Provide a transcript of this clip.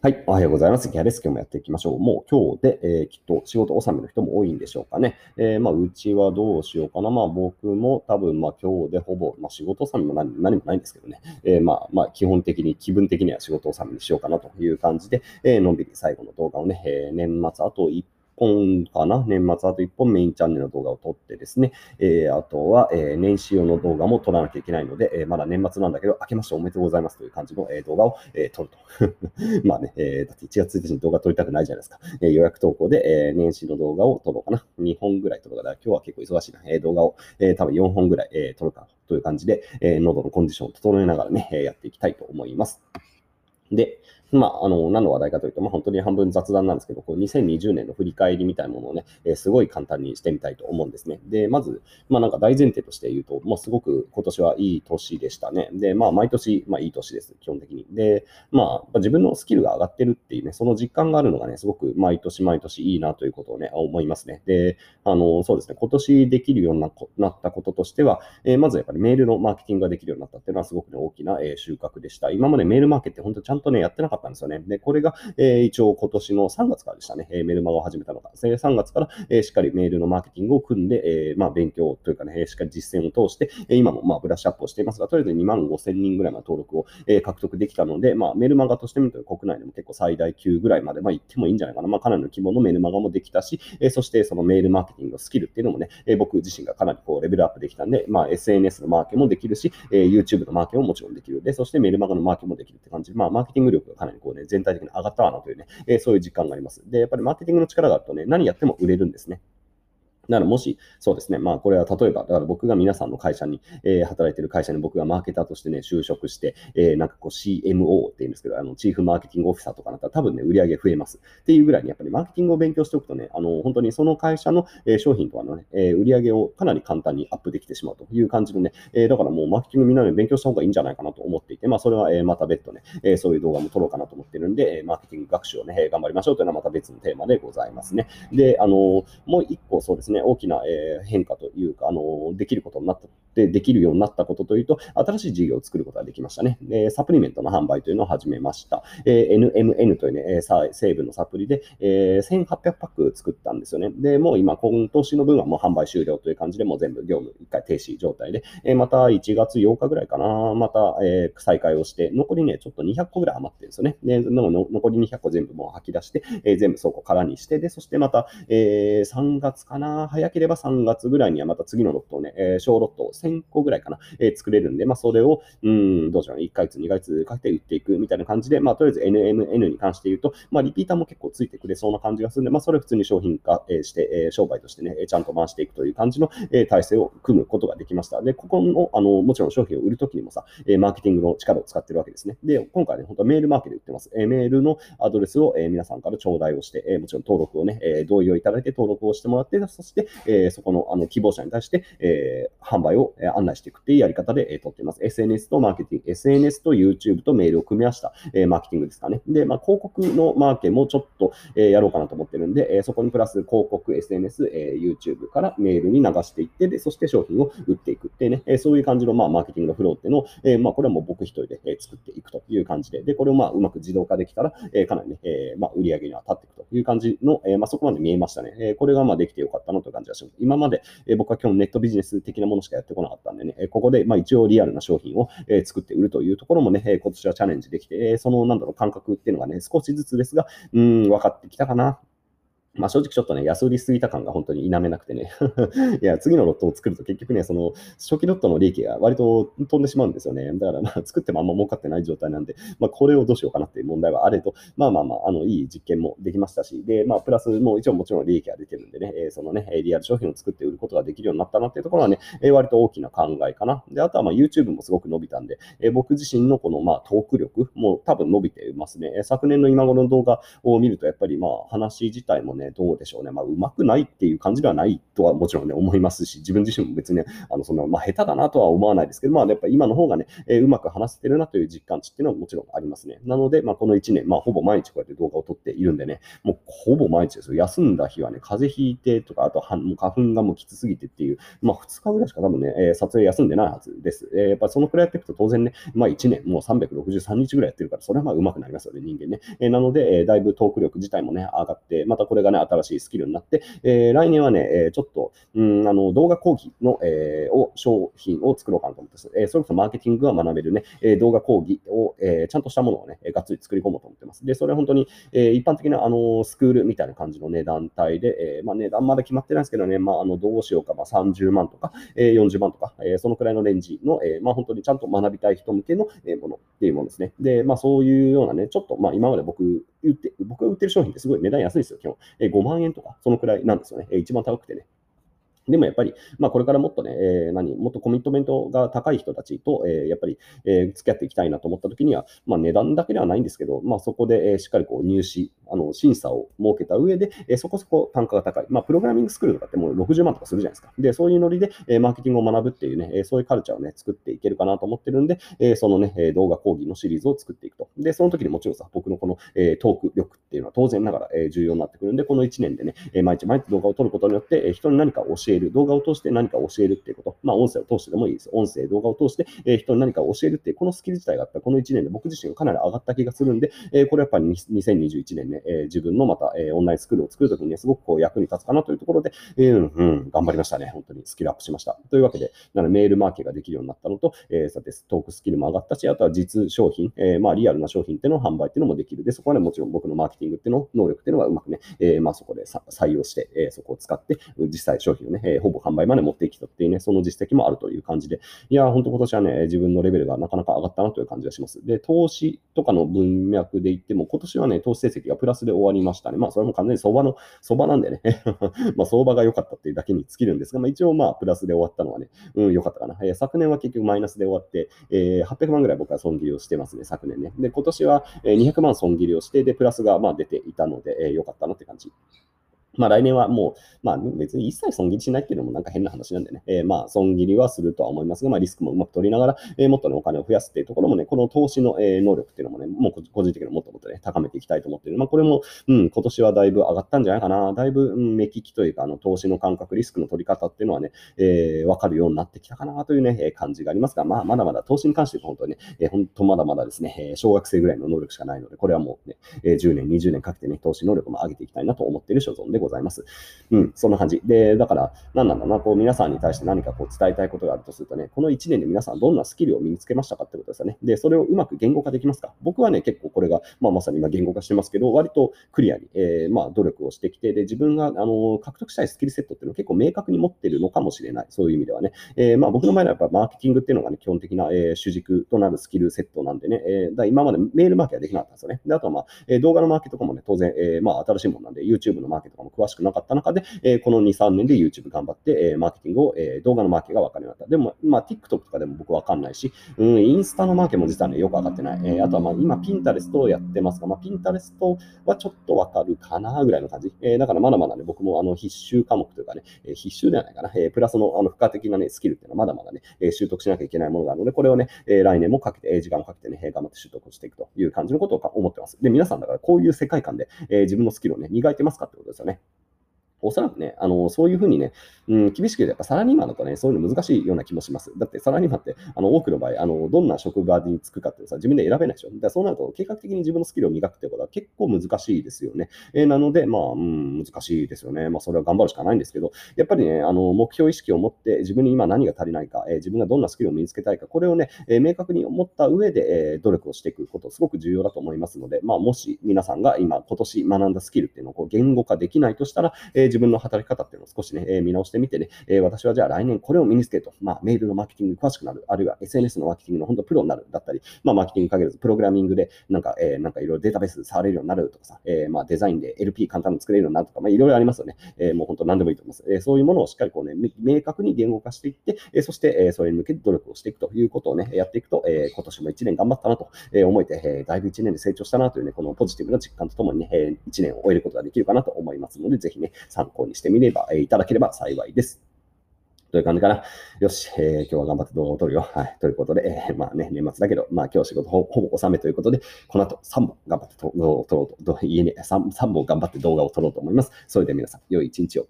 はい。おはようございます。ギャレス今日もやっていきましょう。もう今日で、えー、きっと仕事納めの人も多いんでしょうかね。えー、まあ、うちはどうしようかな。まあ、僕も多分、まあ、今日でほぼ、まあ、仕事納めも何何もないんですけどね。えー、まあ、まあ、基本的に、気分的には仕事納めにしようかなという感じで、え、のんびり最後の動画をね、え、年末あと1本かな？年末あと1本メインチャンネルの動画を撮ってですね、えー、あとは、えー、年始用の動画も撮らなきゃいけないので、えー、まだ年末なんだけど、明けましておめでとうございますという感じの、えー、動画を、えー、撮ると。まあね、えー、だって1月1日に動画撮りたくないじゃないですか。えー、予約投稿で、えー、年始の動画を撮ろうかな。2本ぐらい撮るから、今日は結構忙しいな。えー、動画を、えー、多分4本ぐらい、えー、撮るかという感じで、えー、喉のコンディションを整えながらね、えー、やっていきたいと思います。で、まあ、あの、何の話題かというと、まあ、本当に半分雑談なんですけど、こう2020年の振り返りみたいなものをね、えー、すごい簡単にしてみたいと思うんですね。で、まず、まあ、なんか大前提として言うと、まあ、すごく今年はいい年でしたね。で、まあ、毎年、まあ、いい年です、基本的に。で、まあ、自分のスキルが上がってるっていうね、その実感があるのがね、すごく毎年毎年いいなということをね、思いますね。で、あの、そうですね、今年できるようになったこととしては、えー、まずやっぱりメールのマーケティングができるようになったっていうのはすごくね、大きな、えー、収穫でした。今までメールマーケって本当ちゃんとね、やってなかったたんですよね。で、これが、えー、一応今年の3月からでしたね、えー、メルマガを始めたのが、3月から、えー、しっかりメールのマーケティングを組んで、えー、まあ、勉強というかね、しっかり実践を通して、え今もまあブラッシュアップをしていますが、とりあえず2万5千人ぐらいの登録を、え獲得できたので、まあ、メルマガとしてみると国内でも結構最大級ぐらいまで、まあ、行ってもいいんじゃないかな。まあ、かなりの規模のメルマガもできたし、えそしてそのメールマーケティングのスキルっていうのもね、え僕自身がかなりこうレベルアップできたんで、まあ、SNS のマーケもできるし、え YouTube のマーケももちろんできる。で、そしてメルマガのマーケもできるって感じで、まあ、マーケティング力がかなりこうね、全体的に上がったなというね、えー、そういう実感があります。で、やっぱりマーケティングの力があるとね、何やっても売れるんですね。ならもし、そうですね、まあこれは例えば、だから僕が皆さんの会社に、えー、働いてる会社に僕がマーケターとしてね、就職して、えー、なんかこう CMO って言うんですけど、あの、チーフマーケティングオフィサーとかなったら多分ね、売り上げ増えます。っていうぐらいにやっぱりマーケティングを勉強しておくとね、あの、本当にその会社の、えー、商品とかのね、え、売り上げをかなり簡単にアップできてしまうという感じのね、え、だからもうマーケティングみんなで勉強した方がいいんじゃないかなと思っていて、まあそれは、え、また別途ね、え、そういう動画も撮ろうかなと思ってるんで、え、マーケティング学習をね、頑張りましょうというのはまた別のテーマでございますね。で、あの、もう一個そうですね、大きな、えー変化というか、あの、できることになった、でできるようになったことというと、新しい事業を作ることができましたね。でサプリメントの販売というのを始めました。えー、NMN というね、成分のサプリで、えー、1800パック作ったんですよね。で、もう今、今年の分はもう販売終了という感じで、もう全部業務一回停止状態で、えー、また1月8日ぐらいかな、また、えー、再開をして、残りね、ちょっと200個ぐらい余ってるんですよね。で、残り200個全部もう吐き出して、えー、全部倉庫空にして、で、そしてまた、えー、3月かな、早ければ3月ぐらいにはまた次のロットをね、えー、小ロットを1000個ぐらいかな、えー、作れるんで、まあ、それを、うん、どうしよう、1ヶ月、2ヶ月かけて売っていくみたいな感じで、まあ、とりあえず NMN に関して言うと、まあ、リピーターも結構ついてくれそうな感じがするんで、まあ、それを普通に商品化して、えー、商売としてね、ちゃんと回していくという感じの、えー、体制を組むことができました。で、ここの、あの、もちろん商品を売るときにもさ、えー、マーケティングの力を使ってるわけですね。で、今回ね、本当はメールマーケで売ってます。えー、メールのアドレスを、えー、皆さんから頂戴をして、えー、もちろん登録をね、えー、同意をいただいて登録をしてもらって、そして、え、そこのあの希望者に対して、え、販売を案内していくっていうやり方で、えー、取っています。SNS とマーケティング、SNS と YouTube とメールを組み合わせた、えー、マーケティングですかね。で、まあ、広告のマーケもちょっと、えー、やろうかなと思ってるんで、えー、そこにプラス広告、SNS、えー、YouTube からメールに流していって、で、そして商品を売っていくってね、えー、そういう感じの、まあ、マーケティングのフローっていうのを、え、まあ、これはもう僕一人で、えー、作っていくという感じで、で、これをまあ、うまく自動化できたら、えー、かなりね、え、まあ、売り上げには立っていくという感じの、えー、まあ、そこまで見えましたね。えー、これがまあ、できてよかったなという感じがします。今まで、え、僕は今日ネットビジネス的なものしかやってこなかったんでね、えここで、まあ、一応リアルな商品をえ作って売るというところもね、え今年はチャレンジできて、その、なんだろう、感覚っていうのがね、少しずつですが、うん、分かってきたかな。まあ、正直ちょっとね、安売りすぎた感が本当に否めなくてね いや、次のロットを作ると結局ね、その初期ロットの利益が割と飛んでしまうんですよね。だからまあ、作ってもあんま儲かってない状態なんで、まあ、これをどうしようかなっていう問題はあれと、まあまあまあ、あの、いい実験もできましたし、で、まあ、プラスもう一応もちろん利益が出てるんでね、えそのね、リアル商品を作って売ることができるようになったなっていうところはね、え割と大きな考えかな。で、あとはまあ YouTube もすごく伸びたんで、え僕自身のこのまあトーク力も多分伸びてますね。昨年の今頃の動画を見ると、やっぱりまあ話自体もね、どうでしょうね。まあ、うまくないっていう感じではないとはもちろんね、思いますし、自分自身も別にね、あの、その、まあ、下手だなとは思わないですけど、まあ、やっぱ今の方がね、えー、うまく話せてるなという実感値っていうのはもちろんありますね。なので、まあ、この1年、まあ、ほぼ毎日こうやって動画を撮っているんでね、もうほぼ毎日ですよ。休んだ日はね、風邪ひいてとか、あとはもう花粉がもうきつすぎてっていう、まあ、2日ぐらいしか多分ね、えー、撮影休んでないはずです。えー、やっぱそのくらいやっていくと当然ね、まあ、1年、もう363日ぐらいやってるから、それはまあ、うまくなりますよね、人間ね。えー、なので、えー、だいぶトーク力自体もね、上がって、またこれがね、新しいスキルになって、えー、来年はね、えー、ちょっと、うん、あの、動画講義の、えー、を、商品を作ろうかなと思ってます。えー、それこそマーケティングが学べるね、えー、動画講義を、えー、ちゃんとしたものをね、がっつり作り込もうと思ってます。で、それは本当に、えー、一般的な、あの、スクールみたいな感じのね、団体で、えー、まあ、値段まだ決まってないんですけどね、まあ、あの、どうしようか、まあ、30万とか、えー、40万とか、えー、そのくらいのレンジの、えー、まあ、本当にちゃんと学びたい人向けの、えー、ものっていうものですね。で、まあ、そういうようなね、ちょっと、まあ、今まで僕、売って、僕が売ってる商品ってすごい値段安いですよ、基本。5万円とか、そのくらいなんですよね。一番高くてね。でもやっぱり、まあ、これからもっとね、えー、何、もっとコミットメントが高い人たちと、えー、やっぱり、えー、付き合っていきたいなと思ったときには、まあ、値段だけではないんですけど、まあ、そこで、えー、しっかりこう入試、あの審査を設けた上で、えー、そこそこ単価が高い。まあ、プログラミングスクールとかってもう60万とかするじゃないですか。で、そういうノリで、えー、マーケティングを学ぶっていうね、えー、そういうカルチャーをね、作っていけるかなと思ってるんで、えー、そのね、動画講義のシリーズを作っていくと。で、その時にもちろんさ、僕のこの、えー、トーク力っていうのは当然ながら、えー、重要になってくるんで、この1年でね、えー、毎日毎日動画を撮ることによって、えー、人に何か教える、動画を通して何か教えるっていうこと、まあ、音声を通してでもいいです。音声、動画を通して、えー、人に何か教えるっていう、このスキル自体がやっぱりこの1年で僕自身がかなり上がった気がするんで、えー、これやっぱり2021年ね、えー、自分のまた、えー、オンラインスクールを作るときにね、すごくこう役に立つかなというところで、えー、うん、うん、頑張りましたね。本当にスキルアップしました。というわけで、なのメールマーケができるようになったのと、えー、さて、トークスキルも上がったし、あとは実商品、えー、まあリアルな商品っていうのを販売っていうのもできる。で、そこはね、もちろん僕のマーケティングっていうの、能力っていうのはうまくね、えー、まあそこで採用して、えー、そこを使って、実際商品をね、えー、ほぼ販売まで持ってきたっていうね、その実績もあるという感じで、いや、本当今年はね、自分のレベルがなかなか上がったなという感じがします。で、投資とかの文脈で言っても、今年はね、投資成績がプラスで終わりましたね。まあ、それも完全に相場の、相場なんでね まあ、相場が良かったっていうだけに尽きるんですが、まあ、一応まあ、プラスで終わったのはね、うん、良かったかな。えー、昨年は結局マイナスで終わって、えー、800万ぐらい僕は損切りをしてますね、昨年ね。で、今年は200万損切りをして、で、プラスがまあ出ていたので、えー、良かったなって感じ。まあ来年はもう、まあ別に一切損切りしないっていうのもなんか変な話なんでね、えー、まあ損切りはするとは思いますが、まあリスクもうまく取りながら、えー、もっとねお金を増やすっていうところもね、この投資の、えー、能力っていうのもね、もう個人的にもっともっとね、高めていきたいと思ってる。まあこれも、うん、今年はだいぶ上がったんじゃないかな。だいぶ、うん、目利きというか、あの投資の感覚、リスクの取り方っていうのはね、えー、わかるようになってきたかなというね、え感じがありますが、まあまだまだ投資に関しては本当にね、えー、本当まだまだですね、小学生ぐらいの能力しかないので、これはもうね、えー、10年、20年かけてね、投資能力も上げていきたいなと思っている所存でございます。ございますうん、そんな感じ。で、だから、何なんだな、こう、皆さんに対して何かこう伝えたいことがあるとするとね、この1年で皆さんどんなスキルを身につけましたかってことですよね。で、それをうまく言語化できますか？僕はね、結構これが、まあ、まさに今言語化してますけど、割とクリアに、えー、まあ、努力をしてきて、で、自分が、あの、獲得したいスキルセットっていうのを結構明確に持ってるのかもしれない。そういう意味ではね。えー、まあ、僕の場合はやっぱマーケティングっていうのがね、基本的な、えー、主軸となるスキルセットなんでね、えー、だ今までメールマーケはできなかったんですよね。で、あとはまあ、え、動画のマーケとかもね、当然、えー、まあ、新しいものなんで、YouTube のマーケとかも詳しくなかった中で、えー、この2、3年で YouTube 頑張って、えー、マーケティングを、えー、動画のマーケが分かるようになった。でも、まあ、TikTok とかでも僕分かんないし、うん、インスタのマーケも実はね、よく分かってない。えー、あとはまあ、今、Pinterest をやってますが、まあ、Pinterest はちょっと分かるかなぐらいの感じ。えー、だからまだまだね、僕もあの必修科目というかね、えー、必修ではないかな。えー、プラスのあの付加的なね、スキルっていうのはまだまだね、えー、習得しなきゃいけないものがあるので、これをね、えー、来年もかけて、えー、時間をかけてね、頑張って習得していくという感じのことを思ってます。で、皆さんだからこういう世界観で、えー、自分のスキルをね、磨いてますかってことですよね。おそらくね、あの、そういうふうにね、うん、厳しく言うと、やっぱサラリーマンだとね、そういうの難しいような気もします。だってサラリーマンって、あの、多くの場合、あの、どんな職場に就くかっていうのさ、自分で選べないでしょ。だからそうなると、計画的に自分のスキルを磨くってことは結構難しいですよね。えー、なので、まあ、うん、難しいですよね。まあ、それは頑張るしかないんですけど、やっぱりね、あの、目標意識を持って、自分に今何が足りないか、えー、自分がどんなスキルを身につけたいか、これをね、えー、明確に思った上で、えー、努力をしていくこと、すごく重要だと思いますので、まあ、もし皆さんが今、今年学んだスキルっていうのをこう言語化できないとしたら、えー、自分の働き方っていうのを少しね、え見直してみてね、え私はじゃあ来年これを身につけると、まあ、メールのマーケティングに詳しくなる、あるいは SNS のマーケティングの本当プロになるだったり、まあ、マーケティングかけるプログラミングで、なんか、え、なんかいろいろデータベース触れるようになるとかさ、え、まあ、デザインで LP 簡単に作れるようになるとか、まあ、いろいろありますよね。え、もう本当何でもいいと思います。え、そういうものをしっかりこうね、明確に言語化していって、え、そして、え、それに向けて努力をしていくということをね、やっていくと、え、今年も1年頑張ったなと思えて、え、だいぶ1年で成長したなというね、このポジティブな実感とともにね、えー、1年を終えることができるかなと思いますので、ぜひね、参考にしてみれば、え、いただければ幸いです。という感じかな。よし、えー、今日は頑張って動画を撮るよ。はい。ということで、えー、まあね、年末だけど、まあ今日仕事ほぼ収めということで、この後3本頑張って動画を撮ろうと、家に 3, 3本頑張って動画を撮ろうと思います。それでは皆さん、良い一日を。